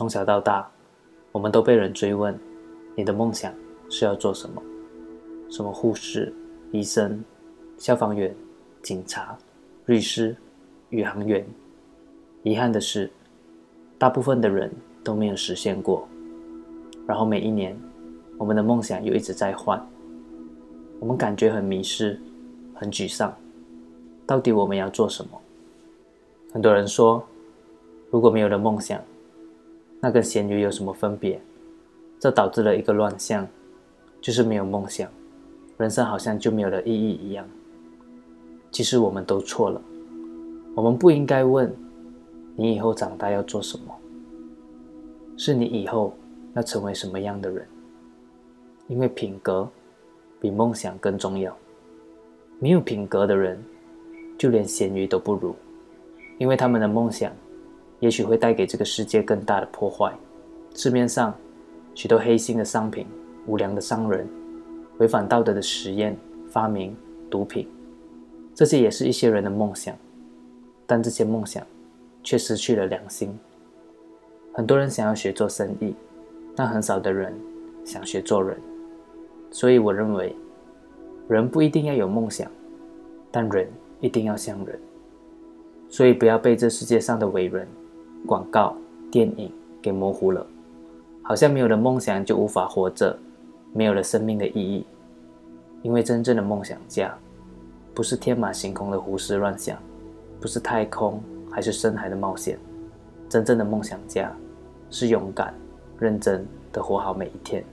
从小到大，我们都被人追问：你的梦想是要做什么？什么护士、医生、消防员、警察、律师、宇航员？遗憾的是，大部分的人都没有实现过。然后每一年，我们的梦想又一直在换，我们感觉很迷失，很沮丧。到底我们要做什么？很多人说，如果没有了梦想，那跟咸鱼有什么分别？这导致了一个乱象，就是没有梦想，人生好像就没有了意义一样。其实我们都错了，我们不应该问你以后长大要做什么，是你以后要成为什么样的人。因为品格比梦想更重要。没有品格的人，就连咸鱼都不如，因为他们的梦想。也许会带给这个世界更大的破坏。市面上许多黑心的商品、无良的商人、违反道德的实验、发明、毒品，这些也是一些人的梦想，但这些梦想却失去了良心。很多人想要学做生意，但很少的人想学做人。所以我认为，人不一定要有梦想，但人一定要像人。所以不要被这世界上的伟人。广告、电影给模糊了，好像没有了梦想就无法活着，没有了生命的意义。因为真正的梦想家，不是天马行空的胡思乱想，不是太空还是深海的冒险。真正的梦想家，是勇敢、认真的活好每一天。